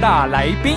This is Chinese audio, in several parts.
大来宾，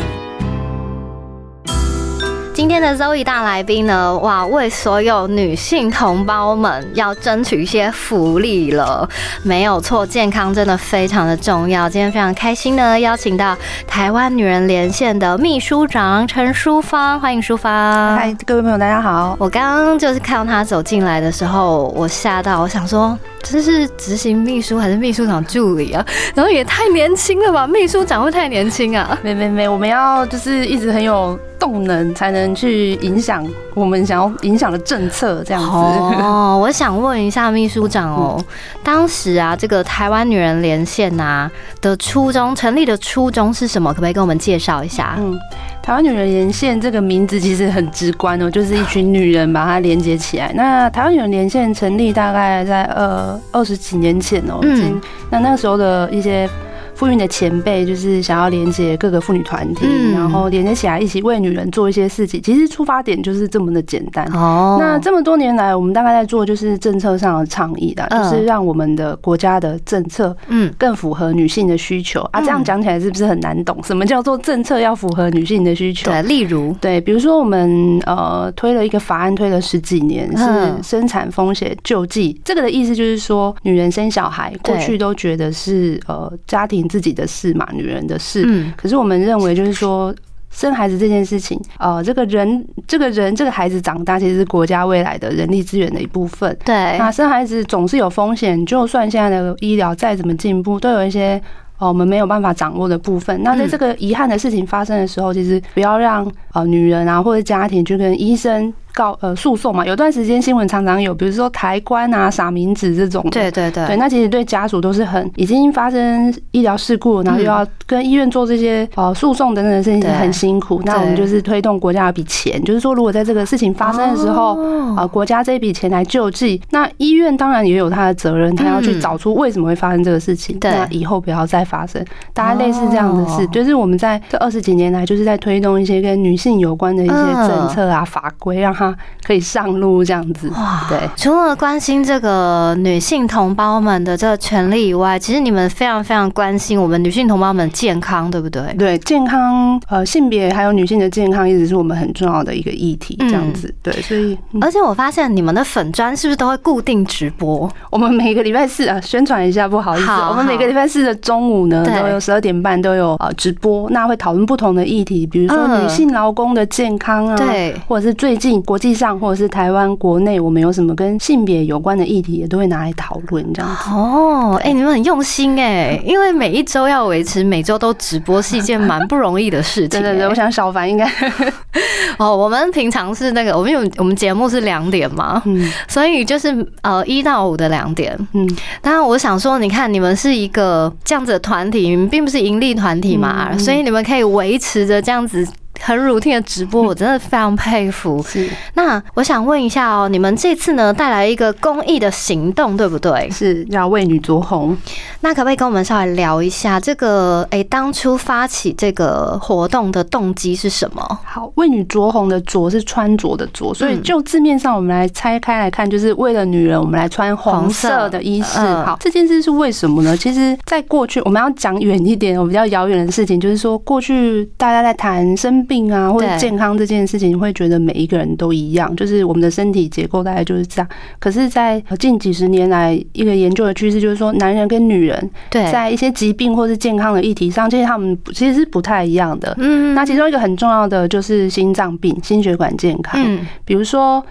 今天的 Zoe 大来宾呢，哇，为所有女性同胞们要争取一些福利了。没有错，健康真的非常的重要。今天非常开心呢，邀请到台湾女人连线的秘书长陈淑芳，欢迎淑芳。嗨，各位朋友，大家好。我刚刚就是看到她走进来的时候，我吓到，我想说这是执行秘书还是秘书长助理啊？然后也太年轻了吧，秘书长会太年轻啊？没没没，我们要就是一直很有动能，才能去影响我们想要影响的政策，这样子。哦，我想问一下秘书长哦，当时啊，这个台湾女人连线啊的初衷成立的初衷是什么？可不可以跟我们介绍一下？嗯，台湾女人连线这个名字其实很直观哦，就是一群女人把它连接起来。那台湾女人连线成立大概在呃二十几年前哦，已经那那个时候的一些。妇运的前辈就是想要连接各个妇女团体，嗯然后连接起来一起为女人做一些事情。其实出发点就是这么的简单。哦那这么多年来，我们大概在做就是政策上的倡议的，嗯就是让我们的国家的政策嗯更符合女性的需求啊。这样讲起来是不是很难懂？什么叫做政策要符合女性的需求？对，例如对，比如说我们呃推了一个法案，推了十几年，嗯是生产风险救济。这个的意思就是说，女人生小孩过去都觉得是呃家庭自己的事嘛，女人的事。嗯可是我们认为就是说。生孩子这件事情，呃，这个人，这个人，这个孩子长大，其实是国家未来的人力资源的一部分。对那生孩子总是有风险，就算现在的医疗再怎么进步，都有一些呃我们没有办法掌握的部分。那在这个遗憾的事情发生的时候，其实不要让呃女人啊或者家庭去跟医生告呃诉讼嘛。有段时间新闻常常有，比如说抬棺啊、撒名纸这种的。对对对对，那其实对家属都是很已经发生医疗事故，然后又要跟医院做这些呃诉讼等等的事情，是很辛苦。那我们就是推动国家有一笔钱，就是说如果在这个事情发生的时候，哦啊，国家这一笔钱来救济，那医院当然也有他的责任，他要去找出为什么会发生这个事情，嗯那以后不要再发生。大概类似这样的事，哦就是我们在这二十几年来，就是在推动一些跟女性有关的一些政策啊、法规，让它可以上路这样子。哇对。除了关心这个女性同胞们的这个权利以外，其实你们非常非常关心我们女性同胞们的健康，对不对？对健康，呃，性别还有女性的健康，一直是我们很重要的一个议题，这样子。对，所以、嗯而且我发现你们的粉砖是不是都会固定直播？我们每个礼拜四啊，宣传一下，不好意思，好我们每个礼拜四的中午呢，都有十二点半都有呃直播，那会讨论不同的议题，比如说嗯女性劳工的健康啊，对或者是最近国际上或者是台湾国内，我们有什么跟性别有关的议题，也都会拿来讨论这样子。哦，哎、你们很用心哎，因为每一周要维持每周都直播是一件蛮不容易的事情。对对我想小凡应该，哦，我们平常是那个，我们有我们节目是两点嘛，嗯所以就是呃一到五的两点。嗯，当然，我想说，你看你们是一个这样子的团体，你们并不是盈利团体嘛，所以你们可以维持着这样子。很 routine 的直播，我真的非常佩服。是那我想问一下哦，你们这次呢带来一个公益的行动，对不对？是要为女着红。那可不可以跟我们稍微聊一下这个？诶，当初发起这个活动的动机是什么？好，为女着红的着是穿着的着，所以嗯就字面上我们来拆开来看，就是为了女人，我们来穿红色的衣饰。好，这件事是为什么呢？其实，在过去我们要讲远一点，我比较遥远的事情，就是说过去大家在谈生病啊或者健康这件事情，你会觉得每一个人都一样，就是我们的身体结构大概就是这样。可是，在近几十年来，一个研究的趋势就是说，男人跟女人对，在一些疾病或是健康的议题上，其实他们其实是不太一样的。嗯那其中一个很重要的就是心脏病、心血管健康。嗯比如说，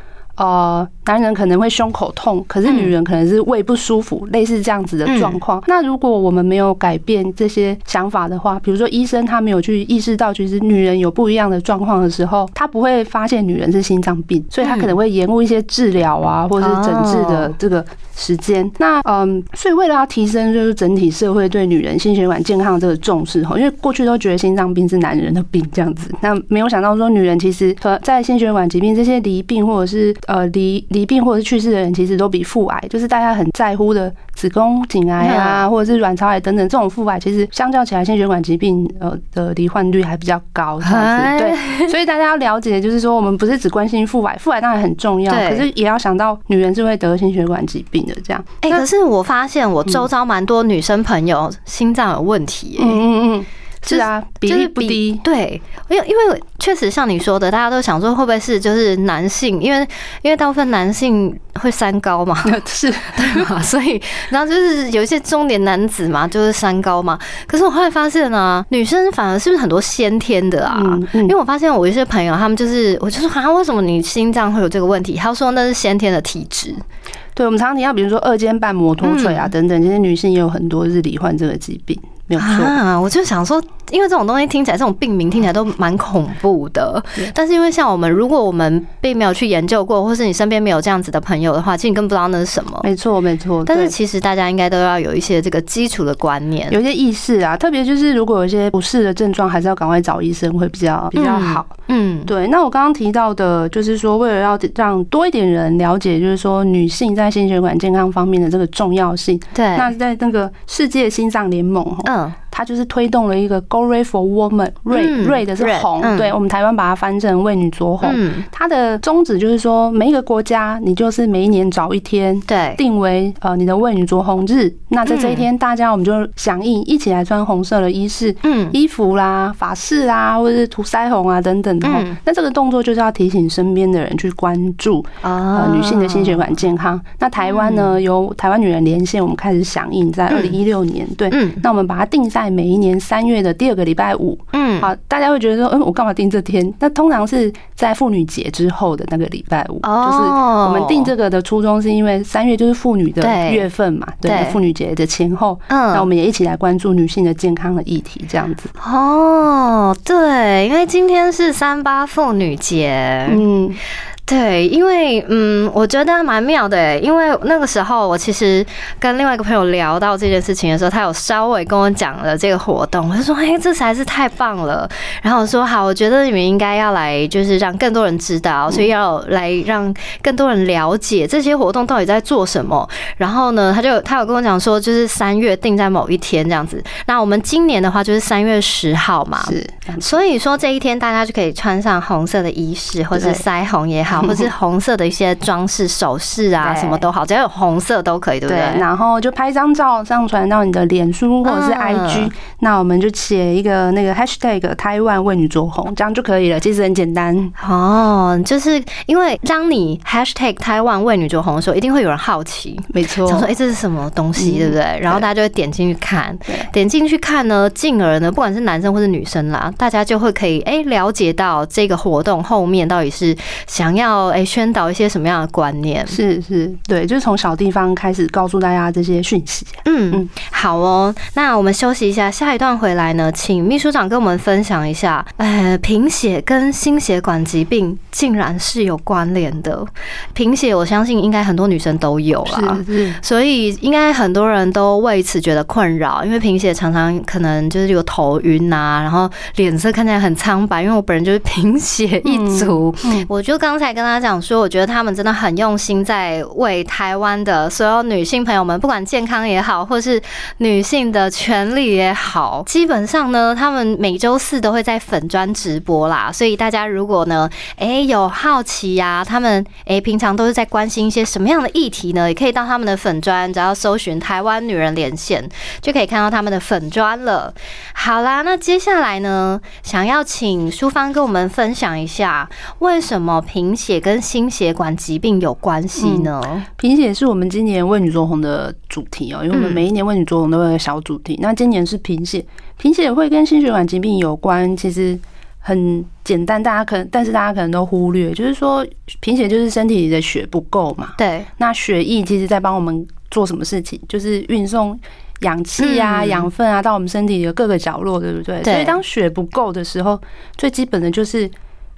呃，男人可能会胸口痛，可是女人可能是胃不舒服，类似这样子的状况。那如果我们没有改变这些想法的话，比如说医生他没有去意识到，其实女人有不一样的状况的时候，他不会发现女人是心脏病，所以他可能会延误一些治疗啊，或者是诊治的这个时间。那嗯，所以为了要提升就是整体社会对女人心血管健康这个重视哈，因为过去都觉得心脏病是男人的病这样子，那没有想到说女人其实和在心血管疾病这些离病或者是呃离离病或者是去世的人，其实都比腹癌，就是大家很在乎的子宫颈癌啊，或者是卵巢癌等等这种腹癌，其实相较起来心血管疾病呃的罹患率还比较高这样子。对，所以大家要了解，就是说我们不是只关心腹癌，腹癌当然很重要，可是也要想到女人是会得心血管疾病的这样。哎，可是我发现我周遭蛮多女生朋友心脏有问题。嗯嗯嗯。是啊，比例不低。对，因为因为确实像你说的，大家都想说会不会是就是男性，因为因为大部分男性会三高嘛，是对嘛，所以然后就是有一些中年男子嘛，就是三高嘛。可是我后来发现呢，女生反而是不是很多先天的啊？因为我发现我一些朋友，他们就是我就说啊，为什么你心脏会有这个问题？他说那是先天的体质。对，我们常提到，比如说二尖瓣膜脱垂啊等等，其实女性也有很多是罹患这个疾病。啊，我就想说，因为这种东西听起来，这种病名听起来都蛮恐怖的。但是因为像我们，如果我们并没有去研究过，或是你身边没有这样子的朋友的话，其实你更不知道那是什么。没错，没错。但是其实大家应该都要有一些这个基础的观念，有一些意识啊。特别就是如果有一些不适的症状，还是要赶快找医生会比较比较好。嗯，对。那我刚刚提到的，就是说为了要让多一点人了解，就是说女性在心血管健康方面的这个重要性。对。那在那个世界心脏联盟，嗯。它就是推动了一个 Go Ray for Woman，瑞瑞的是红，对我们台湾把它翻成为女着红。它的宗旨就是说，每一个国家你就是每一年找一天，对，定为呃你的为女着红日。那在这一天，大家我们就响应，一起来穿红色的衣饰，嗯，衣服啦、发饰啦，或者是涂腮红啊等等的。那这个动作就是要提醒身边的人去关注呃女性的心血管健康。那台湾呢，由台湾女人连线，我们开始响应，在二零一六年，对，那我们把它定在。在每一年三月的第二个礼拜五，嗯，好，大家会觉得说，嗯，我干嘛定这天？那通常是在妇女节之后的那个礼拜五，就是我们定这个的初衷，是因为三月就是妇女的月份嘛，对，妇女节的前后，嗯，那我们也一起来关注女性的健康的议题，这样子。哦，对，因为今天是三八妇女节，嗯。对，因为嗯，我觉得蛮妙的，因为那个时候我其实跟另外一个朋友聊到这件事情的时候，他有稍微跟我讲了这个活动，我就说，哎，这实在是太棒了。然后我说，好，我觉得你们应该要来，就是让更多人知道，所以要来让更多人了解这些活动到底在做什么。然后呢，他就他有跟我讲说，就是三月定在某一天这样子。那我们今年的话就是三月十号嘛，是，所以说这一天大家就可以穿上红色的衣饰，或者是腮红也好。或是 红色的一些装饰首饰啊，什么都好，只要有红色都可以，对不对？然后就拍张照上传到你的脸书或者是 IG，那我们就写一个那个 Hashtag 台湾为你着红，这样就可以了。其实很简单哦，就是因为当你 Hashtag 台湾为女着红的时候，一定会有人好奇，没错，想说哎这是什么东西，对不对？然后大家就会点进去看，点进去看呢，进而呢，不管是男生或是女生啦，大家就会可以哎了解到这个活动后面到底是想要。要哎，宣导一些什么样的观念？是是，对，就是从小地方开始告诉大家这些讯息。嗯嗯，好哦。那我们休息一下，下一段回来呢，请秘书长跟我们分享一下。呃，贫血跟心血管疾病竟然是有关联的。贫血，我相信应该很多女生都有啦，所以应该很多人都为此觉得困扰。因为贫血常常可能就是有头晕啊，然后脸色看起来很苍白。因为我本人就是贫血一族，我就刚才跟。跟他讲说，我觉得他们真的很用心，在为台湾的所有女性朋友们，不管健康也好，或是女性的权利也好，基本上呢，他们每周四都会在粉砖直播啦。所以大家如果呢，哎有好奇呀，他们哎平常都是在关心一些什么样的议题呢？也可以到他们的粉砖，只要搜寻“台湾女人连线”，就可以看到他们的粉砖了。好啦，那接下来呢，想要请淑芳跟我们分享一下，为什么平血。跟心血管疾病有关系呢。贫血是我们今年为女作红的主题哦，因为我们每一年为女作红都有个小主题。那今年是贫血，贫血会跟心血管疾病有关，其实很简单，大家可能但是大家可能都忽略，就是说贫血就是身体里的血不够嘛。对，那血液其实在帮我们做什么事情？就是运送氧气啊、养分啊到我们身体的各个角落，对不对？所以当血不够的时候，最基本的就是。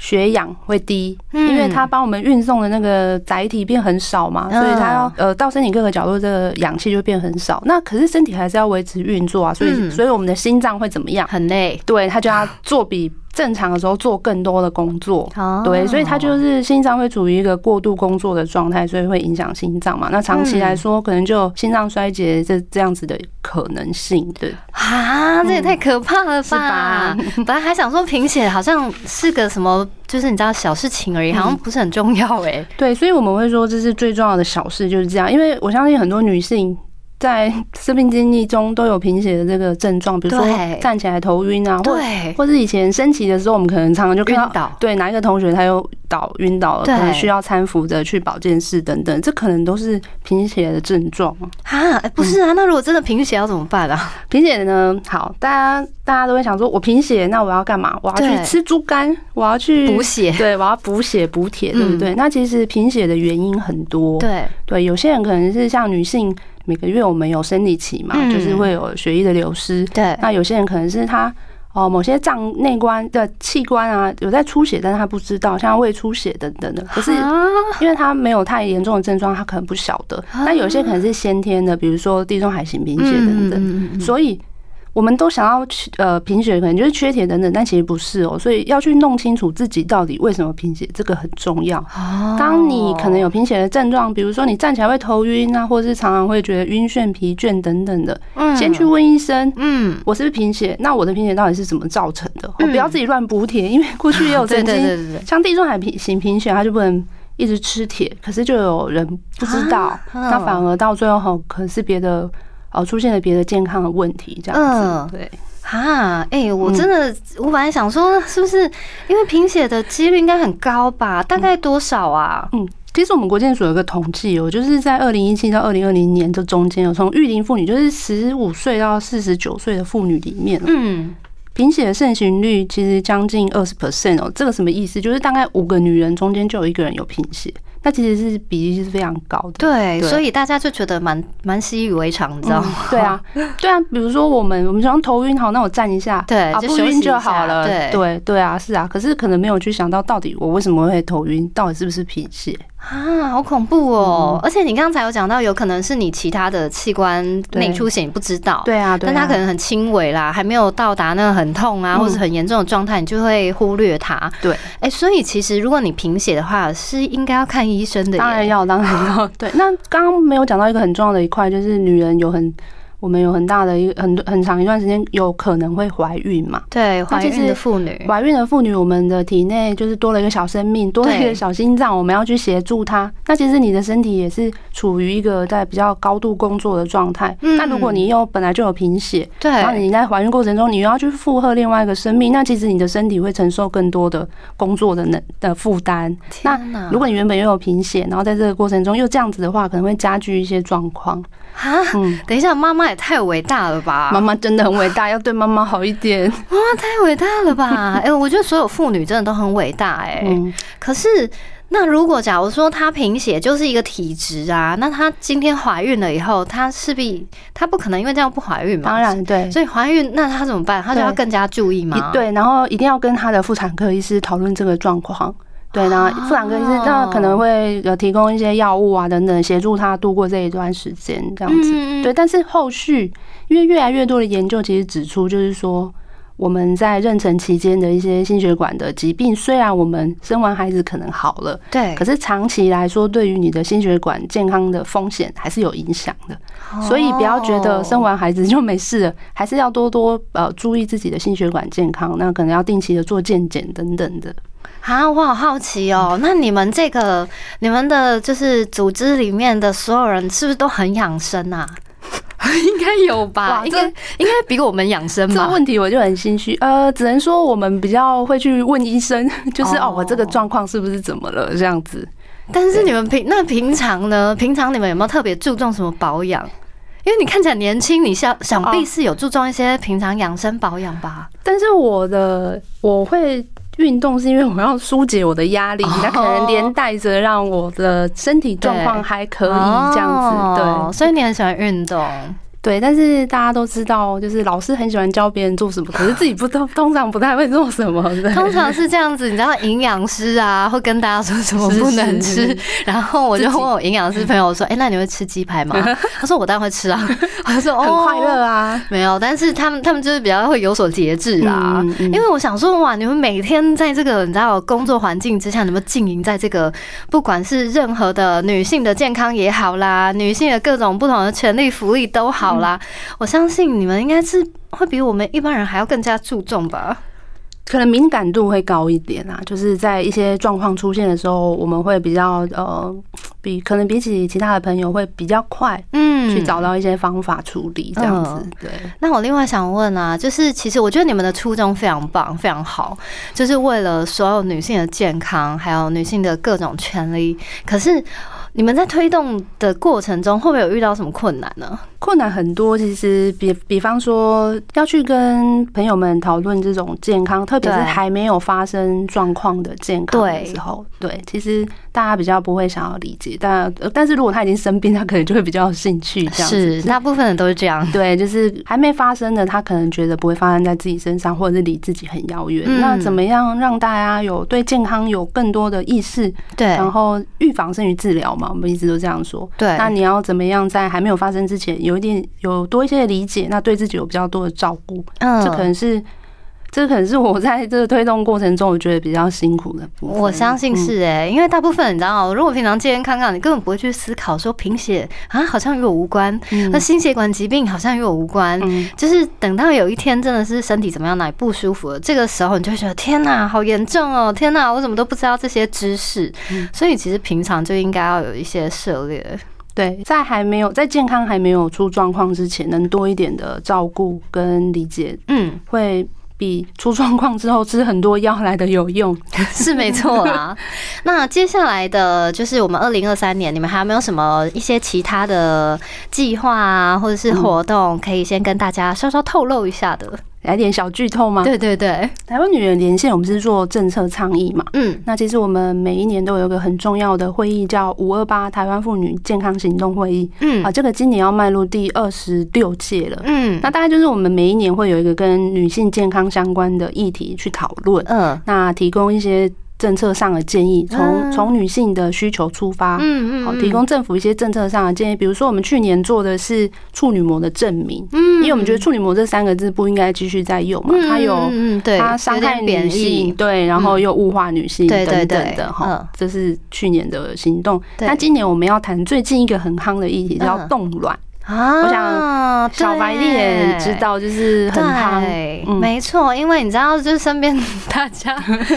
血氧会低，嗯因为它帮我们运送的那个载体变很少嘛，嗯所以它要呃到身体各个角落，这个氧气就变很少。那可是身体还是要维持运作啊，所以嗯所以我们的心脏会怎么样？很累。对，它就要做比正常的时候做更多的工作。哦对，所以它就是心脏会处于一个过度工作的状态，所以会影响心脏嘛。那长期来说，可能就心脏衰竭这这样子的可能性。对，啊，这也太可怕了吧吧！本来还想说贫血好像是个什么，就是你知道小事情而已，好像不是很重要哎。对，所以我们会说这是最重要的小事，就是这样。因为我相信很多女性在生命经历中都有贫血的这个症状，比如说对。站起来头晕啊，或对，或是以前升旗的时候，我们可能常常就看到对哪一个同学他又倒晕倒了，可能需要搀扶着去保健室等等，这可能都是贫血的症状。啊，哎不是啊，那如果真的贫血要怎么办啊？贫血呢，好，大家大家都会想说，我贫血，那我要干嘛？我要去吃猪肝，我要去补血。对，我要补血补铁，对不对？那其实贫血的原因很多，对，对，有些人可能是像女性，每个月我们有生理期嘛，嗯就是会有血液的流失。对那有些人可能是他哦某些脏内关的器官啊有在出血，但是他不知道，像胃出血等等的。可是啊因为他没有太严重的症状，他可能不晓得。那有些可能是先天的，比如说地中海型贫血等等。嗯嗯所以我们都想要去呃贫血，可能就是缺铁等等，但其实不是哦。所以要去弄清楚自己到底为什么贫血，这个很重要。哦当你可能有贫血的症状，比如说你站起来会头晕啊，或者是常常会觉得晕眩、疲倦等等的，先去问医生。嗯，我是不是贫血？那我的贫血到底是怎么造成的？不要自己乱补铁，因为过去也有 对曾经对对对对，像地中海贫型贫血，他就不能一直吃铁，可是就有人不知道，啊那反而到最后好可能是别的哦出现了别的健康的问题，这样嗯子。对，啊，哎、我嗯真的，我本来想说，是不是因为贫血的几率应该很高吧？大概多少啊？嗯。其实我们国健署有个统计哦，就是在二零一七到二零二零年这中间，有从育龄妇女，就是十五岁到四十九岁的妇女里面，嗯，贫血的盛行率其实将近二十 percent 哦。这个什么意思？就是大概五个女人中间就有一个人有贫血，那其实是比例是非常高的。对，对所以大家就觉得蛮蛮习以为常，你知道吗？对啊，对啊，比如说我们我们想头晕好，那我站一下，对啊不晕就好了。对对对啊，是啊，可是可能没有去想到到底我为什么会头晕，到底是不是贫血？啊，好恐怖哦！嗯而且你刚才有讲到，有可能是你其他的器官内出血，你不知道。。对啊，对啊，但它可能很轻微啦，还没有到达那个很痛啊，嗯或者很严重的状态，你就会忽略它。对，哎、所以其实如果你贫血的话，是应该要看医生的。当然要，当然要。对，那刚刚没有讲到一个很重要的一块，就是女人有很我们有很大的一个很很长一段时间有可能会怀孕嘛。对怀孕的妇女，怀孕的妇女，我们的体内就是多了一个小生命，多了一个小心脏，我们要去协助她。那其实你的身体也是处于一个在比较高度工作的状态。嗯那如果你又本来就有贫血，对，然后你在怀孕过程中，你又要去负荷另外一个生命，那其实你的身体会承受更多的工作的能的负担。那如果你原本又有贫血，然后在这个过程中又这样子的话，可能会加剧一些状况。啊，嗯，等一下，妈妈也太伟大了吧！妈妈真的很伟大，要对妈妈好一点。妈妈太伟大了吧！哎、我觉得所有妇女真的都很伟大哎、嗯，可是，那如果假如说她贫血就是一个体质啊，那她今天怀孕了以后，她势必她不可能因为这样不怀孕嘛？当然对。所以怀孕那她怎么办？她就要更加注意嘛？对，然后一定要跟她的妇产科医师讨论这个状况。对，然后妇产科医师哦那可能会有提供一些药物啊等等，协助他度过这一段时间这样子。嗯对，但是后续因为越来越多的研究其实指出，就是说我们在妊娠期间的一些心血管的疾病，虽然我们生完孩子可能好了，对，可是长期来说，对于你的心血管健康的风险还是有影响的。哦所以不要觉得生完孩子就没事了，还是要多多呃注意自己的心血管健康。那可能要定期的做健检等等的。啊，我好好奇哦。那你们这个你们的就是组织里面的所有人是不是都很养生啊？应该有吧？应该应该比我们养生这个？问题我就很心虚，呃，只能说我们比较会去问医生，就是哦哦，我这个状况是不是怎么了这样子。但是你们平那平常呢？平常你们有没有特别注重什么保养？因为你看起来年轻，你想想必哦是有注重一些平常养生保养吧？但是我的我会运动，是因为我要疏解我的压力，那可能连带着让我的身体状况还可以这样子。哦对，所以你很喜欢运动。对，但是大家都知道，就是老师很喜欢教别人做什么，可是自己不通通常不太会做什么。对通常是这样子，你知道营养师啊会跟大家说什么不能是吃，然后我就问我营养师朋友说：“哎，那你会吃鸡排吗？” 他说：“我当然会吃啊。”我说：“很哦，快乐啊。没有，但是他们他们就是比较会有所节制啦，嗯嗯因为我想说，哇，你们每天在这个你知道工作环境之下，你们经营在这个不管是任何的女性的健康也好啦，女性的各种不同的权利福利都好啦，我相信你们应该是会比我们一般人还要更加注重吧。可能敏感度会高一点啊，就是在一些状况出现的时候，我们会比较呃，比可能比起其他的朋友会比较快嗯去找到一些方法处理，这样子嗯。对，那我另外想问啊，就是其实我觉得你们的初衷非常棒，非常好，就是为了所有女性的健康，还有女性的各种权利。可是你们在推动的过程中，会不会有遇到什么困难呢？困难很多，其实比比方说要去跟朋友们讨论这种健康，特别是还没有发生状况的健康的时候，对，其实大家比较不会想要理解，但呃但是如果他已经生病，他可能就会比较有兴趣这样子。是，大部分人都是这样。对，就是还没发生的，他可能觉得不会发生在自己身上，或者是离自己很遥远。嗯那怎么样让大家有对健康有更多的意识？对然后预防胜于治疗嘛，我们一直都这样说。对那你要怎么样在还没有发生之前，有一点有多一些的理解，那对自己有比较多的照顾，嗯这可能是。这可能是我在这个推动过程中，我觉得比较辛苦的部分。我相信嗯是哎、因为大部分你知道，如果平常健健康康，你根本不会去思考说贫血啊好像与我无关，那心血管疾病好像与我无关。嗯就是等到有一天真的是身体怎么样，哪里不舒服了，这个时候你就会觉得天哪，好严重哦！天哪，我怎么都不知道这些知识。嗯所以其实平常就应该要有一些涉猎。对，在还没有在健康还没有出状况之前，能多一点的照顾跟理解，嗯，会比出状况之后吃很多药来的有用。是没错啦。那接下来的就是我们二零二三年，你们还有没有什么一些其他的计划啊，或者是活动，可以先跟大家稍稍透露一下的？来点小剧透吗？对对对，台湾女人连线，我们是做政策倡议嘛。嗯，那其实我们每一年都有一个很重要的会议，叫五二八台湾妇女健康行动会议。嗯啊，这个今年要迈入第二十六届了。嗯那大概就是我们每一年会有一个跟女性健康相关的议题去讨论，嗯那提供一些政策上的建议，从嗯从女性的需求出发，嗯好，提供政府一些政策上的建议。比如说，我们去年做的是处女膜的证明，嗯因为我们觉得处女膜这三个字不应该继续再用嘛，它有它伤害女性，义，对，然后又物化女性等等对的哈嗯，这是去年的行动。那今年我们要谈最近一个很夯的议题，叫嗯冻卵。啊我想小白你也知。道，就是很夯。嗯没错，因为你知道，就是身边大家，身边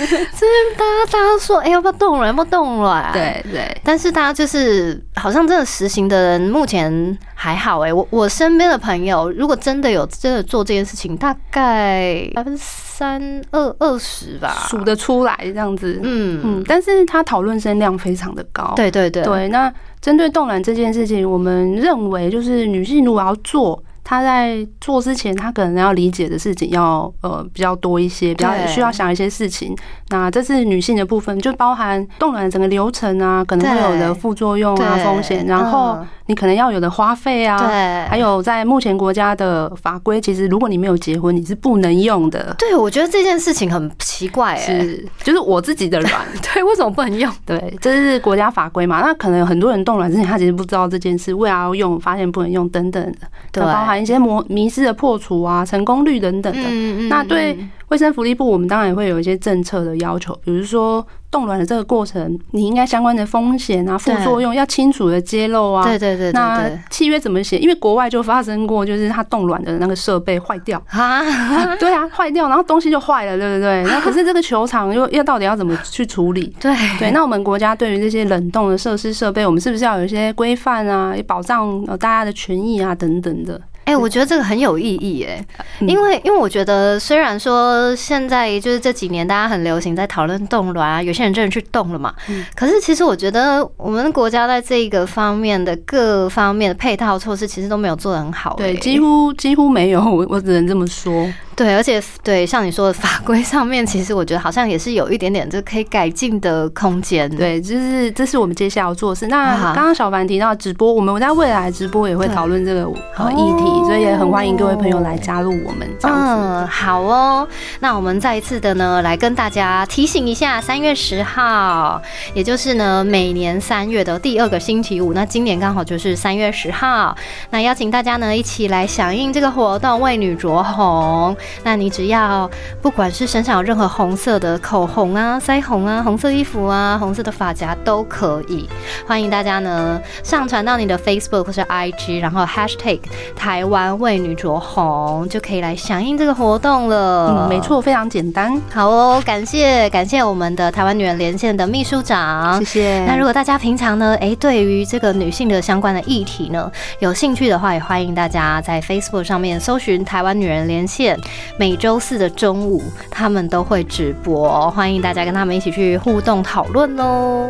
大家大家都说，哎、要不要冻卵？要不要冻卵？对对，但是大家就是好像真的实行的人，目前还好哎、我我身边的朋友，如果真的有真的做这件事情，大概百分之三二二十吧，数得出来这样子。嗯嗯，但是他讨论声量非常的高。对对对对，那针对冻卵这件事情，我们认为就是女性如果要做。她在做之前，他可能要理解的事情要呃比较多一些，比较需要想一些事情。那这是女性的部分，就包含冻卵整个流程啊，可能会有的副作用啊、风险，然后嗯你可能要有的花费啊，对，还有在目前国家的法规，其实如果你没有结婚，你是不能用的。对我觉得这件事情很奇怪哎、是，就是我自己的卵，对，为什么不能用？对，这是国家法规嘛。那可能有很多人冻卵之前，他其实不知道这件事，为了要用，发现不能用等等的，对包含一些模迷失的破除啊、成功率等等的。嗯那对卫生福利部，我们当然也会有一些政策的要求，比如说冻卵的这个过程，你应该相关的风险啊、副作用要清楚的揭露啊。对对对对那契约怎么写？因为国外就发生过，就是他冻卵的那个设备坏掉。啊，对啊，坏掉，然后东西就坏了，对不对？那可是这个球场又要到底要怎么去处理？对对，那我们国家对于这些冷冻的设施设备，我们是不是要有一些规范啊，保障呃大家的权益啊等等的？哎、我觉得这个很有意义哎、嗯因为因为我觉得虽然说现在就是这几年大家很流行在讨论冻卵啊，有些人真的去动了嘛，嗯。可是其实我觉得我们国家在这个方面的各方面的配套措施其实都没有做得很好、对，欸。几乎几乎没有，我我只能这么说。对，而且对像你说的法规上面，其实我觉得好像也是有一点点这可以改进的空间。对，就是这是我们接下来要做的事。那啊刚刚小凡提到直播，我们在未来直播也会讨论这个呃议题，所以也很欢迎各位朋友来加入我们这样子。嗯，好哦。那我们再一次的呢，来跟大家提醒一下，三月十号，也就是呢每年三月的第二个星期五，那今年刚好就是三月十号。那邀请大家呢一起来响应这个活动，为女着红。那你只要不管是身上有任何红色的口红啊、腮红啊、红色衣服啊、红色的发夹都可以，欢迎大家呢上传到你的 Facebook 或是 IG，然后 Hashtag 台湾为女着红，就可以来响应这个活动了。嗯，没。错，非常简单。好哦，感谢感谢我们的台湾女人连线的秘书长谢。谢。那如果大家平常呢，诶，对于这个女性的相关的议题呢，有兴趣的话，也欢迎大家在 Facebook 上面搜寻台湾女人连线，每周四的中午他们都会直播，欢迎大家跟他们一起去互动讨论哦。